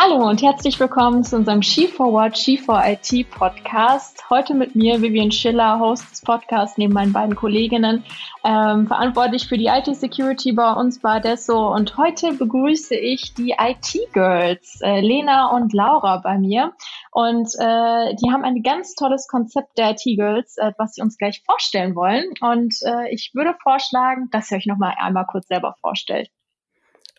Hallo und herzlich willkommen zu unserem She4What, She4IT Podcast. Heute mit mir Vivian Schiller, Host des Podcasts, neben meinen beiden Kolleginnen, ähm, verantwortlich für die IT-Security bei uns bei Adesso. Und heute begrüße ich die IT-Girls, äh, Lena und Laura bei mir. Und äh, die haben ein ganz tolles Konzept der IT-Girls, äh, was sie uns gleich vorstellen wollen. Und äh, ich würde vorschlagen, dass ihr euch noch mal einmal kurz selber vorstellt.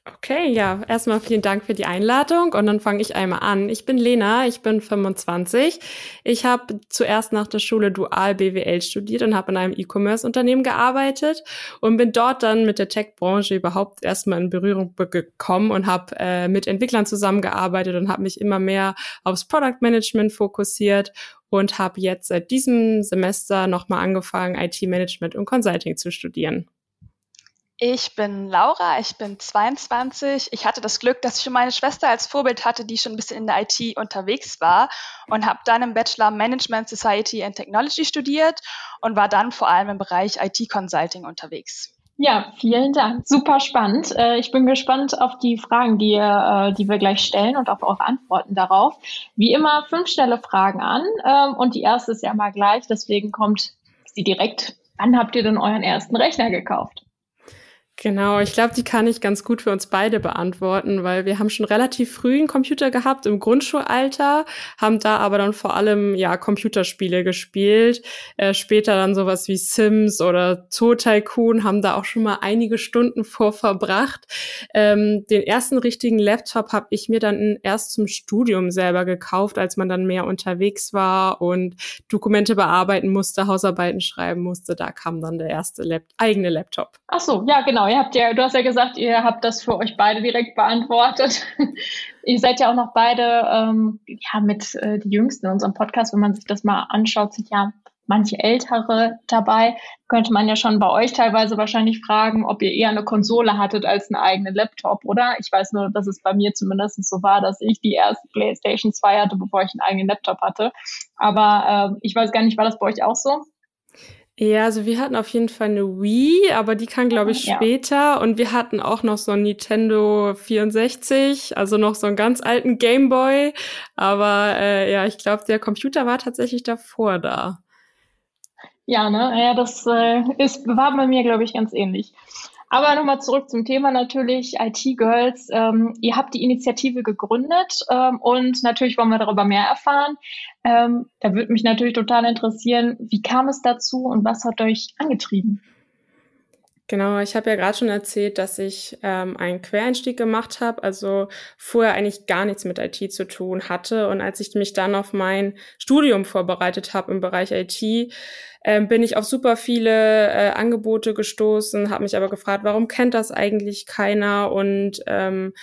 Okay, ja, erstmal vielen Dank für die Einladung und dann fange ich einmal an. Ich bin Lena, ich bin 25. Ich habe zuerst nach der Schule Dual BWL studiert und habe in einem E-Commerce-Unternehmen gearbeitet und bin dort dann mit der Tech-Branche überhaupt erstmal in Berührung gekommen und habe äh, mit Entwicklern zusammengearbeitet und habe mich immer mehr aufs Product Management fokussiert und habe jetzt seit diesem Semester nochmal angefangen, IT-Management und Consulting zu studieren. Ich bin Laura, ich bin 22. Ich hatte das Glück, dass ich schon meine Schwester als Vorbild hatte, die schon ein bisschen in der IT unterwegs war und habe dann im Bachelor Management Society and Technology studiert und war dann vor allem im Bereich IT Consulting unterwegs. Ja, vielen Dank. Super spannend. Äh, ich bin gespannt auf die Fragen, die, äh, die wir gleich stellen und auf eure Antworten darauf. Wie immer fünf schnelle Fragen an ähm, und die erste ist ja mal gleich, deswegen kommt sie direkt. Wann habt ihr denn euren ersten Rechner gekauft? Genau, ich glaube, die kann ich ganz gut für uns beide beantworten, weil wir haben schon relativ früh einen Computer gehabt im Grundschulalter, haben da aber dann vor allem ja Computerspiele gespielt, äh, später dann sowas wie Sims oder Zoo Tycoon, haben da auch schon mal einige Stunden vor verbracht. Ähm, den ersten richtigen Laptop habe ich mir dann erst zum Studium selber gekauft, als man dann mehr unterwegs war und Dokumente bearbeiten musste, Hausarbeiten schreiben musste. Da kam dann der erste Lap eigene Laptop. Ach so, ja genau ihr habt ja, du hast ja gesagt, ihr habt das für euch beide direkt beantwortet. ihr seid ja auch noch beide ähm, ja mit äh, die Jüngsten in unserem Podcast, wenn man sich das mal anschaut, sind ja manche Ältere dabei. Könnte man ja schon bei euch teilweise wahrscheinlich fragen, ob ihr eher eine Konsole hattet als einen eigenen Laptop, oder? Ich weiß nur, dass es bei mir zumindest so war, dass ich die erste PlayStation 2 hatte, bevor ich einen eigenen Laptop hatte. Aber äh, ich weiß gar nicht, war das bei euch auch so? Ja, also wir hatten auf jeden Fall eine Wii, aber die kam, glaube ich, später. Ja. Und wir hatten auch noch so ein Nintendo 64, also noch so einen ganz alten Gameboy. Aber äh, ja, ich glaube, der Computer war tatsächlich davor da. Ja, ne? Ja, das äh, ist, war bei mir, glaube ich, ganz ähnlich. Aber nochmal zurück zum Thema natürlich IT-Girls. Ähm, ihr habt die Initiative gegründet ähm, und natürlich wollen wir darüber mehr erfahren. Ähm, da würde mich natürlich total interessieren, wie kam es dazu und was hat euch angetrieben? Genau, ich habe ja gerade schon erzählt, dass ich ähm, einen Quereinstieg gemacht habe, also vorher eigentlich gar nichts mit IT zu tun hatte. Und als ich mich dann auf mein Studium vorbereitet habe im Bereich IT, ähm, bin ich auf super viele äh, Angebote gestoßen, habe mich aber gefragt, warum kennt das eigentlich keiner und ähm,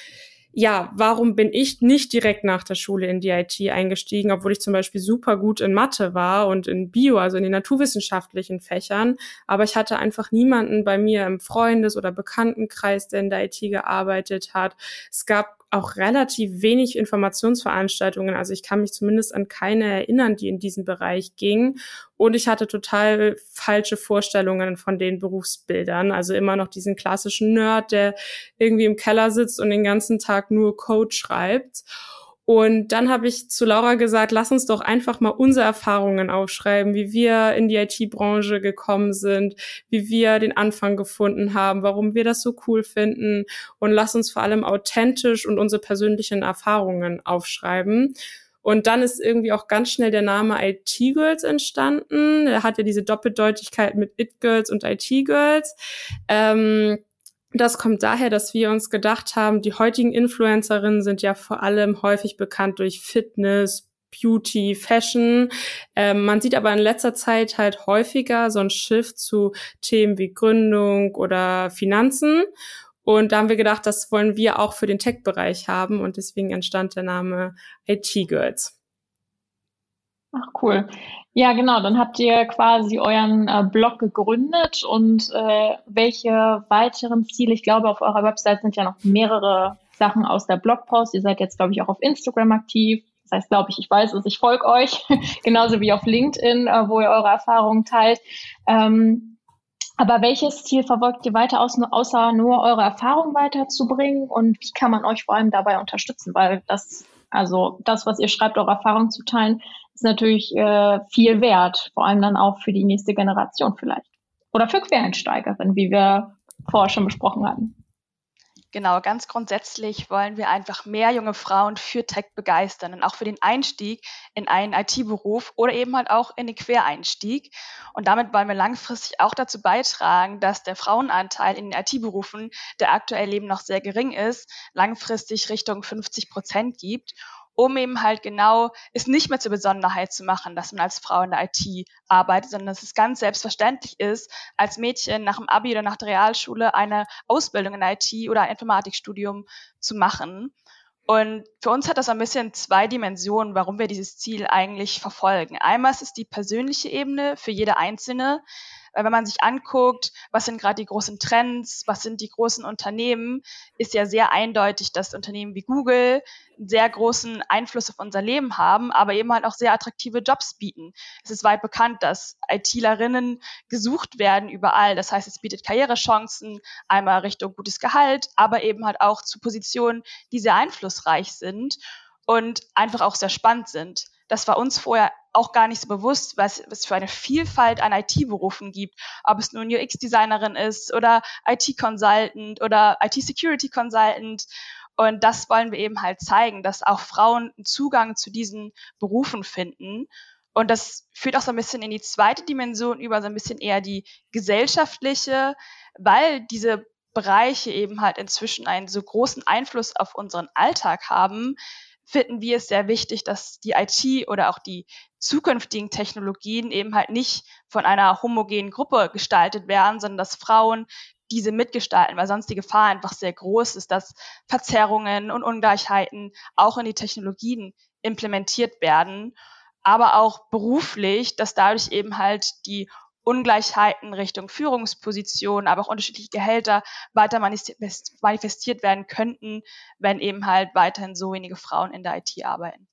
ja, warum bin ich nicht direkt nach der Schule in die IT eingestiegen, obwohl ich zum Beispiel super gut in Mathe war und in Bio, also in den naturwissenschaftlichen Fächern. Aber ich hatte einfach niemanden bei mir im Freundes- oder Bekanntenkreis, der in der IT gearbeitet hat. Es gab auch relativ wenig Informationsveranstaltungen. Also ich kann mich zumindest an keine erinnern, die in diesen Bereich gingen. Und ich hatte total falsche Vorstellungen von den Berufsbildern. Also immer noch diesen klassischen Nerd, der irgendwie im Keller sitzt und den ganzen Tag nur Code schreibt. Und dann habe ich zu Laura gesagt, lass uns doch einfach mal unsere Erfahrungen aufschreiben, wie wir in die IT-Branche gekommen sind, wie wir den Anfang gefunden haben, warum wir das so cool finden und lass uns vor allem authentisch und unsere persönlichen Erfahrungen aufschreiben. Und dann ist irgendwie auch ganz schnell der Name IT-Girls entstanden. Er hat ja diese Doppeldeutigkeit mit It-Girls und IT-Girls. Ähm, das kommt daher, dass wir uns gedacht haben, die heutigen Influencerinnen sind ja vor allem häufig bekannt durch Fitness, Beauty, Fashion. Ähm, man sieht aber in letzter Zeit halt häufiger so ein Shift zu Themen wie Gründung oder Finanzen. Und da haben wir gedacht, das wollen wir auch für den Tech-Bereich haben und deswegen entstand der Name IT Girls. Ach cool. Ja, genau. Dann habt ihr quasi euren äh, Blog gegründet und äh, welche weiteren Ziele? Ich glaube, auf eurer Website sind ja noch mehrere Sachen aus der Blogpost. Ihr seid jetzt, glaube ich, auch auf Instagram aktiv. Das heißt, glaube ich, ich weiß es, ich folge euch, genauso wie auf LinkedIn, äh, wo ihr eure Erfahrungen teilt. Ähm, Aber welches Ziel verfolgt ihr weiter, außer nur eure Erfahrung weiterzubringen? Und wie kann man euch vor allem dabei unterstützen? Weil das, also das, was ihr schreibt, eure Erfahrung zu teilen, ist natürlich äh, viel wert. Vor allem dann auch für die nächste Generation vielleicht. Oder für Quereinsteigerinnen, wie wir vorher schon besprochen hatten. Genau, ganz grundsätzlich wollen wir einfach mehr junge Frauen für Tech begeistern und auch für den Einstieg in einen IT-Beruf oder eben halt auch in den Quereinstieg. Und damit wollen wir langfristig auch dazu beitragen, dass der Frauenanteil in den IT-Berufen, der aktuell eben noch sehr gering ist, langfristig Richtung 50 Prozent gibt um eben halt genau es nicht mehr zur Besonderheit zu machen, dass man als Frau in der IT arbeitet, sondern dass es ganz selbstverständlich ist, als Mädchen nach dem Abi oder nach der Realschule eine Ausbildung in der IT oder ein Informatikstudium zu machen. Und für uns hat das ein bisschen zwei Dimensionen, warum wir dieses Ziel eigentlich verfolgen. Einmal ist es die persönliche Ebene für jede Einzelne, weil wenn man sich anguckt, was sind gerade die großen Trends, was sind die großen Unternehmen, ist ja sehr eindeutig, dass Unternehmen wie Google einen sehr großen Einfluss auf unser Leben haben, aber eben halt auch sehr attraktive Jobs bieten. Es ist weit bekannt, dass ITlerinnen gesucht werden überall. Das heißt, es bietet Karrierechancen, einmal Richtung gutes Gehalt, aber eben halt auch zu Positionen, die sehr einflussreich sind und einfach auch sehr spannend sind. Das war uns vorher auch gar nicht so bewusst, was es für eine Vielfalt an IT-Berufen gibt. Ob es nun UX-Designerin ist oder IT-Consultant oder IT-Security-Consultant. Und das wollen wir eben halt zeigen, dass auch Frauen Zugang zu diesen Berufen finden. Und das führt auch so ein bisschen in die zweite Dimension über, so ein bisschen eher die gesellschaftliche, weil diese Bereiche eben halt inzwischen einen so großen Einfluss auf unseren Alltag haben, finden wir es sehr wichtig, dass die IT oder auch die zukünftigen Technologien eben halt nicht von einer homogenen Gruppe gestaltet werden, sondern dass Frauen diese mitgestalten, weil sonst die Gefahr einfach sehr groß ist, dass Verzerrungen und Ungleichheiten auch in die Technologien implementiert werden, aber auch beruflich, dass dadurch eben halt die Ungleichheiten Richtung Führungspositionen, aber auch unterschiedliche Gehälter weiter manifestiert werden könnten, wenn eben halt weiterhin so wenige Frauen in der IT arbeiten.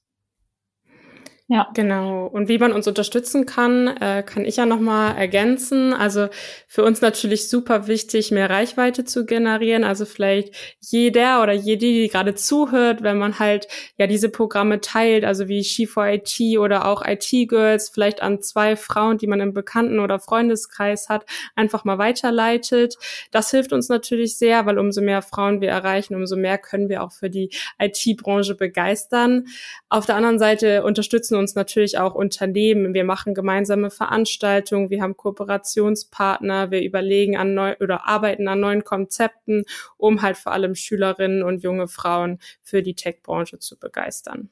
Ja. Genau. Und wie man uns unterstützen kann, äh, kann ich ja nochmal ergänzen. Also für uns natürlich super wichtig, mehr Reichweite zu generieren. Also vielleicht jeder oder jede, die gerade zuhört, wenn man halt ja diese Programme teilt, also wie She4IT oder auch IT Girls, vielleicht an zwei Frauen, die man im Bekannten- oder Freundeskreis hat, einfach mal weiterleitet. Das hilft uns natürlich sehr, weil umso mehr Frauen wir erreichen, umso mehr können wir auch für die IT-Branche begeistern. Auf der anderen Seite unterstützen uns natürlich auch Unternehmen. Wir machen gemeinsame Veranstaltungen, wir haben Kooperationspartner, wir überlegen an neu oder arbeiten an neuen Konzepten, um halt vor allem Schülerinnen und junge Frauen für die Tech-Branche zu begeistern.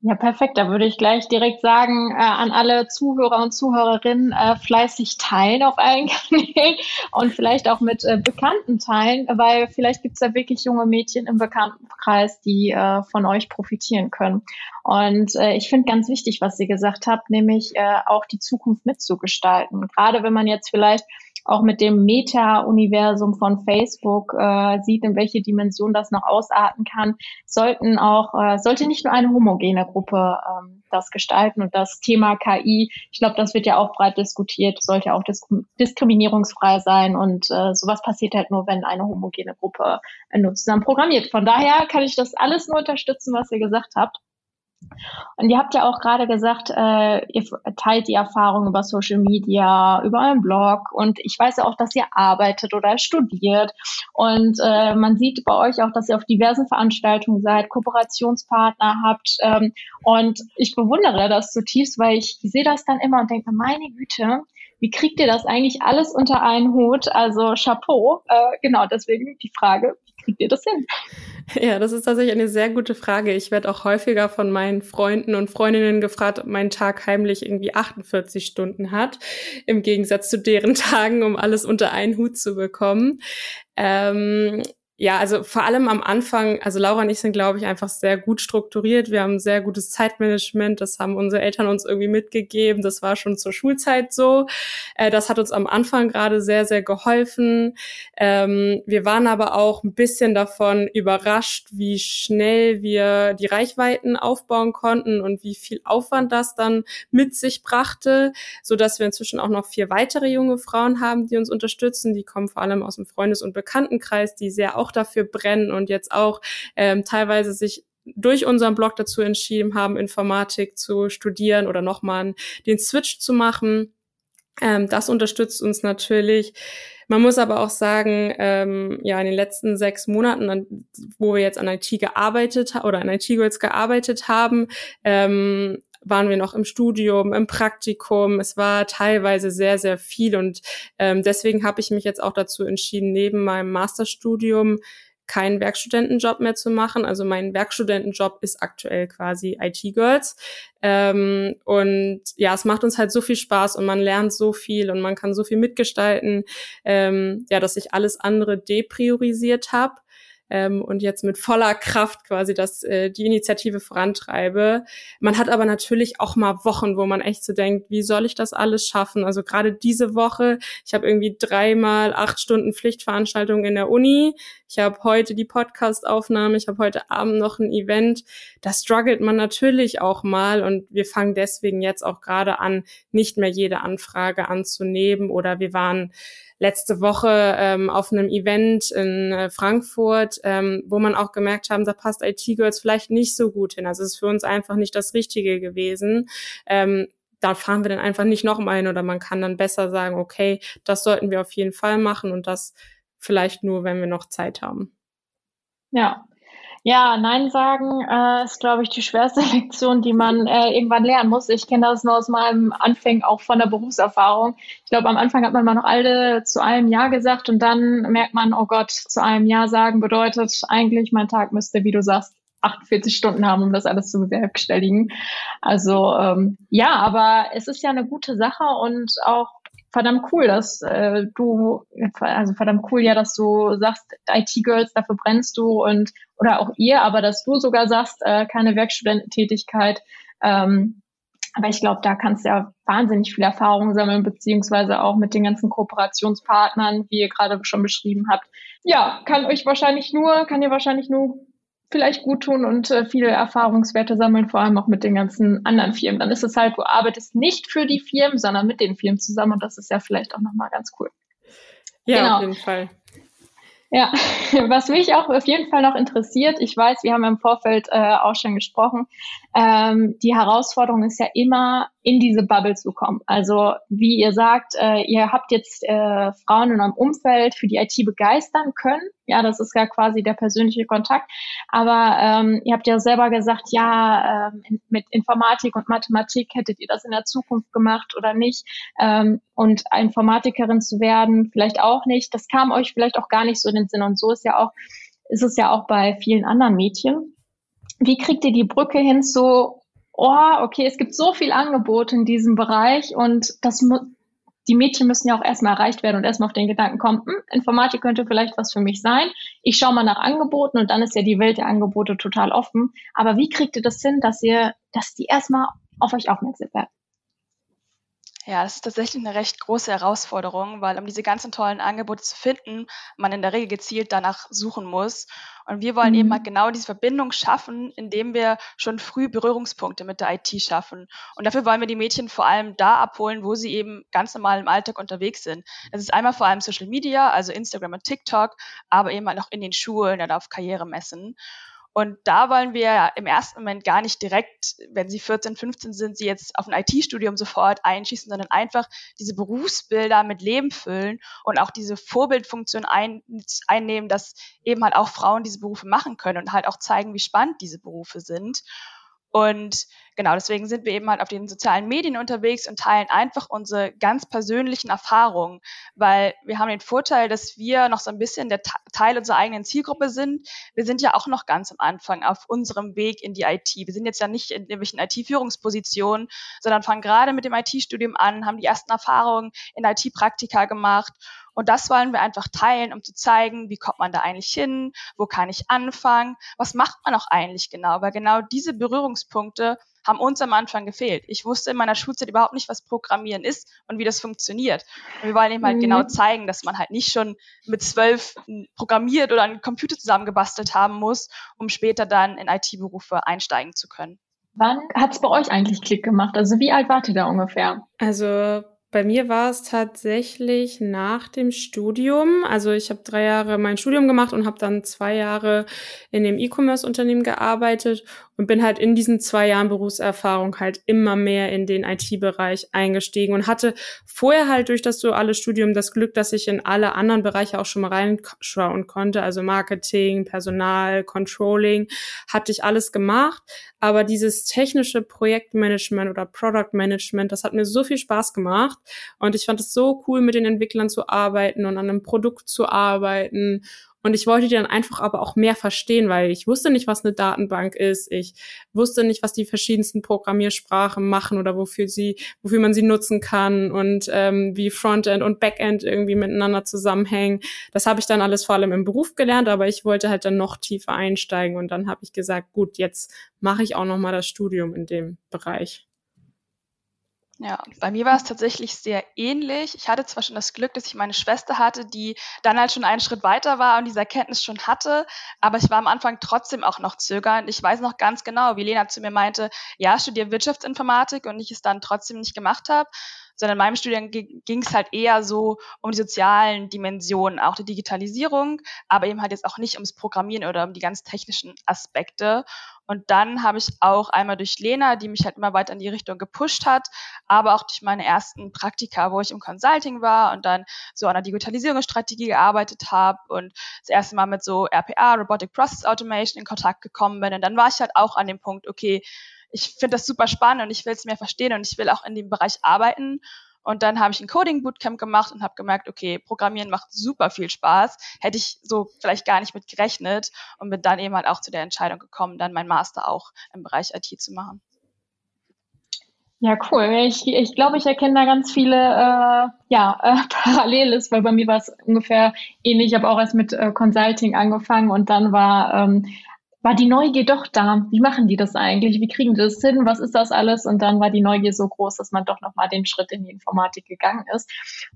Ja, perfekt. Da würde ich gleich direkt sagen, äh, an alle Zuhörer und Zuhörerinnen, äh, fleißig teilen auf allen Kanälen und vielleicht auch mit äh, Bekannten teilen, weil vielleicht gibt es da wirklich junge Mädchen im Bekanntenkreis, die äh, von euch profitieren können. Und äh, ich finde ganz wichtig, was ihr gesagt habt, nämlich äh, auch die Zukunft mitzugestalten. Gerade wenn man jetzt vielleicht auch mit dem Meta-Universum von Facebook äh, sieht, in welche Dimension das noch ausarten kann, sollten auch, äh, sollte nicht nur eine homogene Gruppe ähm, das gestalten. Und das Thema KI, ich glaube, das wird ja auch breit diskutiert, sollte auch disk diskriminierungsfrei sein. Und äh, sowas passiert halt nur, wenn eine homogene Gruppe äh, nur zusammen programmiert. Von daher kann ich das alles nur unterstützen, was ihr gesagt habt. Und ihr habt ja auch gerade gesagt, äh, ihr teilt die Erfahrung über Social Media, über euren Blog und ich weiß ja auch, dass ihr arbeitet oder studiert und äh, man sieht bei euch auch, dass ihr auf diversen Veranstaltungen seid, Kooperationspartner habt ähm, und ich bewundere das zutiefst, weil ich sehe das dann immer und denke, meine Güte, wie kriegt ihr das eigentlich alles unter einen Hut? Also Chapeau. Äh, genau, deswegen die Frage, wie kriegt ihr das hin? Ja, das ist tatsächlich eine sehr gute Frage. Ich werde auch häufiger von meinen Freunden und Freundinnen gefragt, ob mein Tag heimlich irgendwie 48 Stunden hat, im Gegensatz zu deren Tagen, um alles unter einen Hut zu bekommen. Ähm, ja, also vor allem am Anfang, also Laura und ich sind, glaube ich, einfach sehr gut strukturiert. Wir haben sehr gutes Zeitmanagement. Das haben unsere Eltern uns irgendwie mitgegeben. Das war schon zur Schulzeit so. Äh, das hat uns am Anfang gerade sehr, sehr geholfen. Ähm, wir waren aber auch ein bisschen davon überrascht, wie schnell wir die Reichweiten aufbauen konnten und wie viel Aufwand das dann mit sich brachte, so dass wir inzwischen auch noch vier weitere junge Frauen haben, die uns unterstützen. Die kommen vor allem aus dem Freundes- und Bekanntenkreis, die sehr auch dafür brennen und jetzt auch ähm, teilweise sich durch unseren Blog dazu entschieden haben, Informatik zu studieren oder nochmal den Switch zu machen. Ähm, das unterstützt uns natürlich. Man muss aber auch sagen, ähm, ja, in den letzten sechs Monaten, an, wo wir jetzt an IT gearbeitet oder an IT Girls gearbeitet haben, ähm, waren wir noch im Studium, im Praktikum. Es war teilweise sehr, sehr viel und ähm, deswegen habe ich mich jetzt auch dazu entschieden, neben meinem Masterstudium keinen Werkstudentenjob mehr zu machen. Also mein Werkstudentenjob ist aktuell quasi IT-Girls. Ähm, und ja, es macht uns halt so viel Spaß und man lernt so viel und man kann so viel mitgestalten, ähm, ja, dass ich alles andere depriorisiert habe ähm, und jetzt mit voller Kraft quasi das, äh, die Initiative vorantreibe. Man hat aber natürlich auch mal Wochen, wo man echt so denkt, wie soll ich das alles schaffen? Also gerade diese Woche, ich habe irgendwie dreimal acht Stunden Pflichtveranstaltungen in der Uni. Ich habe heute die Podcast-Aufnahme, ich habe heute Abend noch ein Event. Da struggelt man natürlich auch mal und wir fangen deswegen jetzt auch gerade an, nicht mehr jede Anfrage anzunehmen oder wir waren letzte Woche ähm, auf einem Event in äh, Frankfurt, ähm, wo man auch gemerkt haben, da passt IT-Girls vielleicht nicht so gut hin. Also es ist für uns einfach nicht das Richtige gewesen. Ähm, da fahren wir dann einfach nicht noch mal hin oder man kann dann besser sagen, okay, das sollten wir auf jeden Fall machen und das vielleicht nur, wenn wir noch Zeit haben. Ja, ja, Nein sagen äh, ist, glaube ich, die schwerste Lektion, die man äh, irgendwann lernen muss. Ich kenne das nur aus meinem Anfang, auch von der Berufserfahrung. Ich glaube, am Anfang hat man mal noch alle zu einem Ja gesagt und dann merkt man, oh Gott, zu einem Ja sagen bedeutet eigentlich, mein Tag müsste, wie du sagst, 48 Stunden haben, um das alles zu bewerkstelligen. Also ähm, ja, aber es ist ja eine gute Sache und auch verdammt cool, dass äh, du, also verdammt cool ja, dass du sagst, IT-Girls, dafür brennst du und oder auch ihr, aber dass du sogar sagst, äh, keine Werkstudententätigkeit. Ähm, aber ich glaube, da kannst du ja wahnsinnig viel Erfahrung sammeln, beziehungsweise auch mit den ganzen Kooperationspartnern, wie ihr gerade schon beschrieben habt. Ja, kann euch wahrscheinlich nur, kann ihr wahrscheinlich nur vielleicht gut tun und äh, viele Erfahrungswerte sammeln, vor allem auch mit den ganzen anderen Firmen. Dann ist es halt, du arbeitest nicht für die Firmen, sondern mit den Firmen zusammen und das ist ja vielleicht auch nochmal ganz cool. Ja, genau. auf jeden Fall. Ja, was mich auch auf jeden Fall noch interessiert, ich weiß, wir haben im Vorfeld äh, auch schon gesprochen, ähm, die Herausforderung ist ja immer, in diese Bubble zu kommen. Also wie ihr sagt, äh, ihr habt jetzt äh, Frauen in eurem Umfeld für die IT begeistern können. Ja, das ist ja quasi der persönliche Kontakt. Aber ähm, ihr habt ja selber gesagt, ja, ähm, mit Informatik und Mathematik hättet ihr das in der Zukunft gemacht oder nicht. Ähm, und Informatikerin zu werden, vielleicht auch nicht. Das kam euch vielleicht auch gar nicht so in den Sinn. Und so ist ja auch, ist es ja auch bei vielen anderen Mädchen. Wie kriegt ihr die Brücke hin zu, oh, okay, es gibt so viel Angebot in diesem Bereich und das die Mädchen müssen ja auch erstmal erreicht werden und erstmal auf den Gedanken kommen, hm, Informatik könnte vielleicht was für mich sein. Ich schaue mal nach Angeboten und dann ist ja die Welt der Angebote total offen. Aber wie kriegt ihr das hin, dass ihr, dass die erstmal auf euch aufmerksam werden? Ja, das ist tatsächlich eine recht große Herausforderung, weil um diese ganzen tollen Angebote zu finden, man in der Regel gezielt danach suchen muss. Und wir wollen mhm. eben halt genau diese Verbindung schaffen, indem wir schon früh Berührungspunkte mit der IT schaffen. Und dafür wollen wir die Mädchen vor allem da abholen, wo sie eben ganz normal im Alltag unterwegs sind. Das ist einmal vor allem Social Media, also Instagram und TikTok, aber eben halt auch in den Schulen oder auf Karrieremessen. Und da wollen wir im ersten Moment gar nicht direkt, wenn sie 14, 15 sind, sie jetzt auf ein IT-Studium sofort einschießen, sondern einfach diese Berufsbilder mit Leben füllen und auch diese Vorbildfunktion ein, einnehmen, dass eben halt auch Frauen diese Berufe machen können und halt auch zeigen, wie spannend diese Berufe sind. Und genau, deswegen sind wir eben halt auf den sozialen Medien unterwegs und teilen einfach unsere ganz persönlichen Erfahrungen, weil wir haben den Vorteil, dass wir noch so ein bisschen der Teil unserer eigenen Zielgruppe sind. Wir sind ja auch noch ganz am Anfang auf unserem Weg in die IT. Wir sind jetzt ja nicht in irgendwelchen IT-Führungspositionen, sondern fangen gerade mit dem IT-Studium an, haben die ersten Erfahrungen in IT-Praktika gemacht und das wollen wir einfach teilen, um zu zeigen, wie kommt man da eigentlich hin, wo kann ich anfangen, was macht man auch eigentlich genau, weil genau diese Berührungspunkte haben uns am Anfang gefehlt. Ich wusste in meiner Schulzeit überhaupt nicht, was Programmieren ist und wie das funktioniert. Und wir wollen eben halt genau mhm. genau zeigen, dass man halt nicht schon mit zwölf programmiert oder einen Computer zusammengebastelt haben muss, um später dann in IT-Berufe einsteigen zu können. Wann hat es bei euch eigentlich Klick gemacht? Also wie alt wart ihr da ungefähr? Also bei mir war es tatsächlich nach dem Studium. Also ich habe drei Jahre mein Studium gemacht und habe dann zwei Jahre in dem E-Commerce-Unternehmen gearbeitet und bin halt in diesen zwei Jahren Berufserfahrung halt immer mehr in den IT-Bereich eingestiegen und hatte vorher halt durch das duale Studium das Glück, dass ich in alle anderen Bereiche auch schon mal reinschauen konnte, also Marketing, Personal, Controlling, hatte ich alles gemacht, aber dieses technische Projektmanagement oder Product Management, das hat mir so viel Spaß gemacht. Und ich fand es so cool, mit den Entwicklern zu arbeiten und an einem Produkt zu arbeiten und ich wollte die dann einfach aber auch mehr verstehen, weil ich wusste nicht, was eine Datenbank ist. Ich wusste nicht, was die verschiedensten Programmiersprachen machen oder wofür sie, wofür man sie nutzen kann und ähm, wie Frontend und Backend irgendwie miteinander zusammenhängen. Das habe ich dann alles vor allem im Beruf gelernt, aber ich wollte halt dann noch tiefer einsteigen und dann habe ich gesagt, gut, jetzt mache ich auch noch mal das Studium in dem Bereich. Ja, bei mir war es tatsächlich sehr ähnlich. Ich hatte zwar schon das Glück, dass ich meine Schwester hatte, die dann halt schon einen Schritt weiter war und diese Erkenntnis schon hatte, aber ich war am Anfang trotzdem auch noch zögernd. Ich weiß noch ganz genau, wie Lena zu mir meinte, ja, studiere Wirtschaftsinformatik und ich es dann trotzdem nicht gemacht habe sondern in meinem Studium ging es halt eher so um die sozialen Dimensionen, auch die Digitalisierung, aber eben halt jetzt auch nicht ums Programmieren oder um die ganz technischen Aspekte. Und dann habe ich auch einmal durch Lena, die mich halt immer weiter in die Richtung gepusht hat, aber auch durch meine ersten Praktika, wo ich im Consulting war und dann so an der Digitalisierungsstrategie gearbeitet habe und das erste Mal mit so RPA, Robotic Process Automation, in Kontakt gekommen bin. Und dann war ich halt auch an dem Punkt, okay, ich finde das super spannend und ich will es mehr verstehen und ich will auch in dem Bereich arbeiten. Und dann habe ich ein Coding Bootcamp gemacht und habe gemerkt, okay, Programmieren macht super viel Spaß. Hätte ich so vielleicht gar nicht mit gerechnet und bin dann eben halt auch zu der Entscheidung gekommen, dann mein Master auch im Bereich IT zu machen. Ja, cool. Ich, ich glaube, ich erkenne da ganz viele äh, ja, äh, Paralleles, weil bei mir war es ungefähr ähnlich. Ich habe auch erst mit äh, Consulting angefangen und dann war ähm, war die Neugier doch da. Wie machen die das eigentlich? Wie kriegen die das hin? Was ist das alles? Und dann war die Neugier so groß, dass man doch nochmal den Schritt in die Informatik gegangen ist.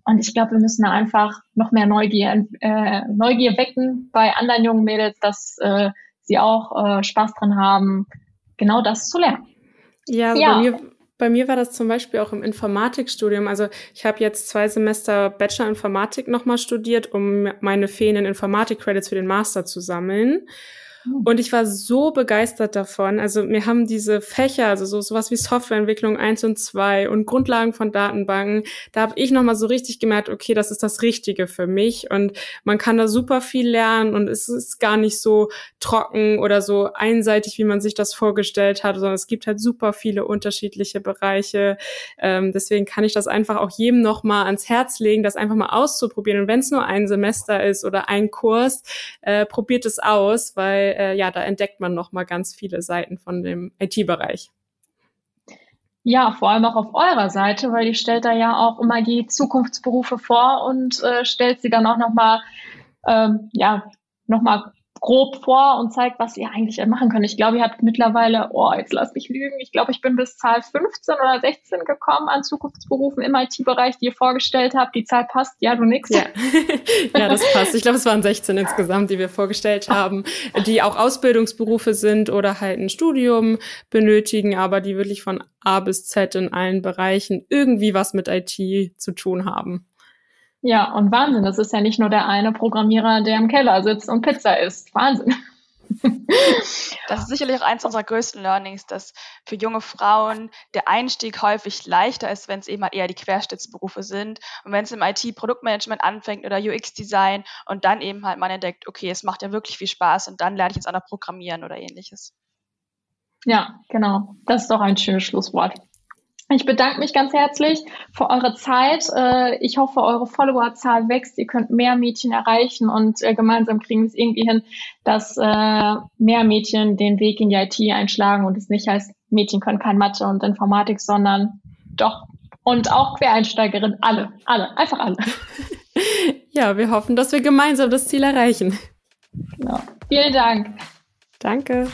Und ich glaube, wir müssen da einfach noch mehr Neugier, äh, Neugier wecken bei anderen jungen Mädels, dass äh, sie auch äh, Spaß dran haben, genau das zu lernen. Ja, also ja. Bei, mir, bei mir war das zum Beispiel auch im Informatikstudium. Also ich habe jetzt zwei Semester Bachelor Informatik nochmal studiert, um meine fehlenden Informatik-Credits für den Master zu sammeln. Hm. Und ich war so begeistert davon. Also mir haben diese Fächer, also so sowas wie Softwareentwicklung eins und zwei und Grundlagen von Datenbanken, da habe ich nochmal so richtig gemerkt, okay, das ist das Richtige für mich. Und man kann da super viel lernen und es ist gar nicht so trocken oder so einseitig, wie man sich das vorgestellt hat, sondern es gibt halt super viele unterschiedliche Bereiche. Ähm, deswegen kann ich das einfach auch jedem nochmal ans Herz legen, das einfach mal auszuprobieren. Und wenn es nur ein Semester ist oder ein Kurs, äh, probiert es aus, weil äh, ja, da entdeckt man noch mal ganz viele Seiten von dem IT-Bereich. Ja, vor allem auch auf eurer Seite, weil ihr stellt da ja auch immer die Zukunftsberufe vor und äh, stellt sie dann auch noch mal, ähm, ja, noch mal grob vor und zeigt, was ihr eigentlich machen könnt. Ich glaube, ihr habt mittlerweile, oh, jetzt lass mich lügen, ich glaube, ich bin bis Zahl 15 oder 16 gekommen an Zukunftsberufen im IT-Bereich, die ihr vorgestellt habt. Die Zahl passt, ja, du nix. Ja, ja das passt. Ich glaube, es waren 16 insgesamt, die wir vorgestellt haben, die auch Ausbildungsberufe sind oder halt ein Studium benötigen, aber die wirklich von A bis Z in allen Bereichen irgendwie was mit IT zu tun haben. Ja, und Wahnsinn. Das ist ja nicht nur der eine Programmierer, der im Keller sitzt und Pizza isst. Wahnsinn. Das ist sicherlich auch eins unserer größten Learnings, dass für junge Frauen der Einstieg häufig leichter ist, wenn es eben eher die Querschnittsberufe sind. Und wenn es im IT-Produktmanagement anfängt oder UX-Design und dann eben halt man entdeckt, okay, es macht ja wirklich viel Spaß und dann lerne ich jetzt auch noch Programmieren oder ähnliches. Ja, genau. Das ist doch ein schönes Schlusswort. Ich bedanke mich ganz herzlich für eure Zeit. Äh, ich hoffe, eure Followerzahl wächst. Ihr könnt mehr Mädchen erreichen und äh, gemeinsam kriegen wir es irgendwie hin, dass äh, mehr Mädchen den Weg in die IT einschlagen und es nicht heißt, Mädchen können kein Mathe und Informatik, sondern doch. Und auch Quereinsteigerinnen, alle, alle, einfach alle. Ja, wir hoffen, dass wir gemeinsam das Ziel erreichen. Genau. Vielen Dank. Danke.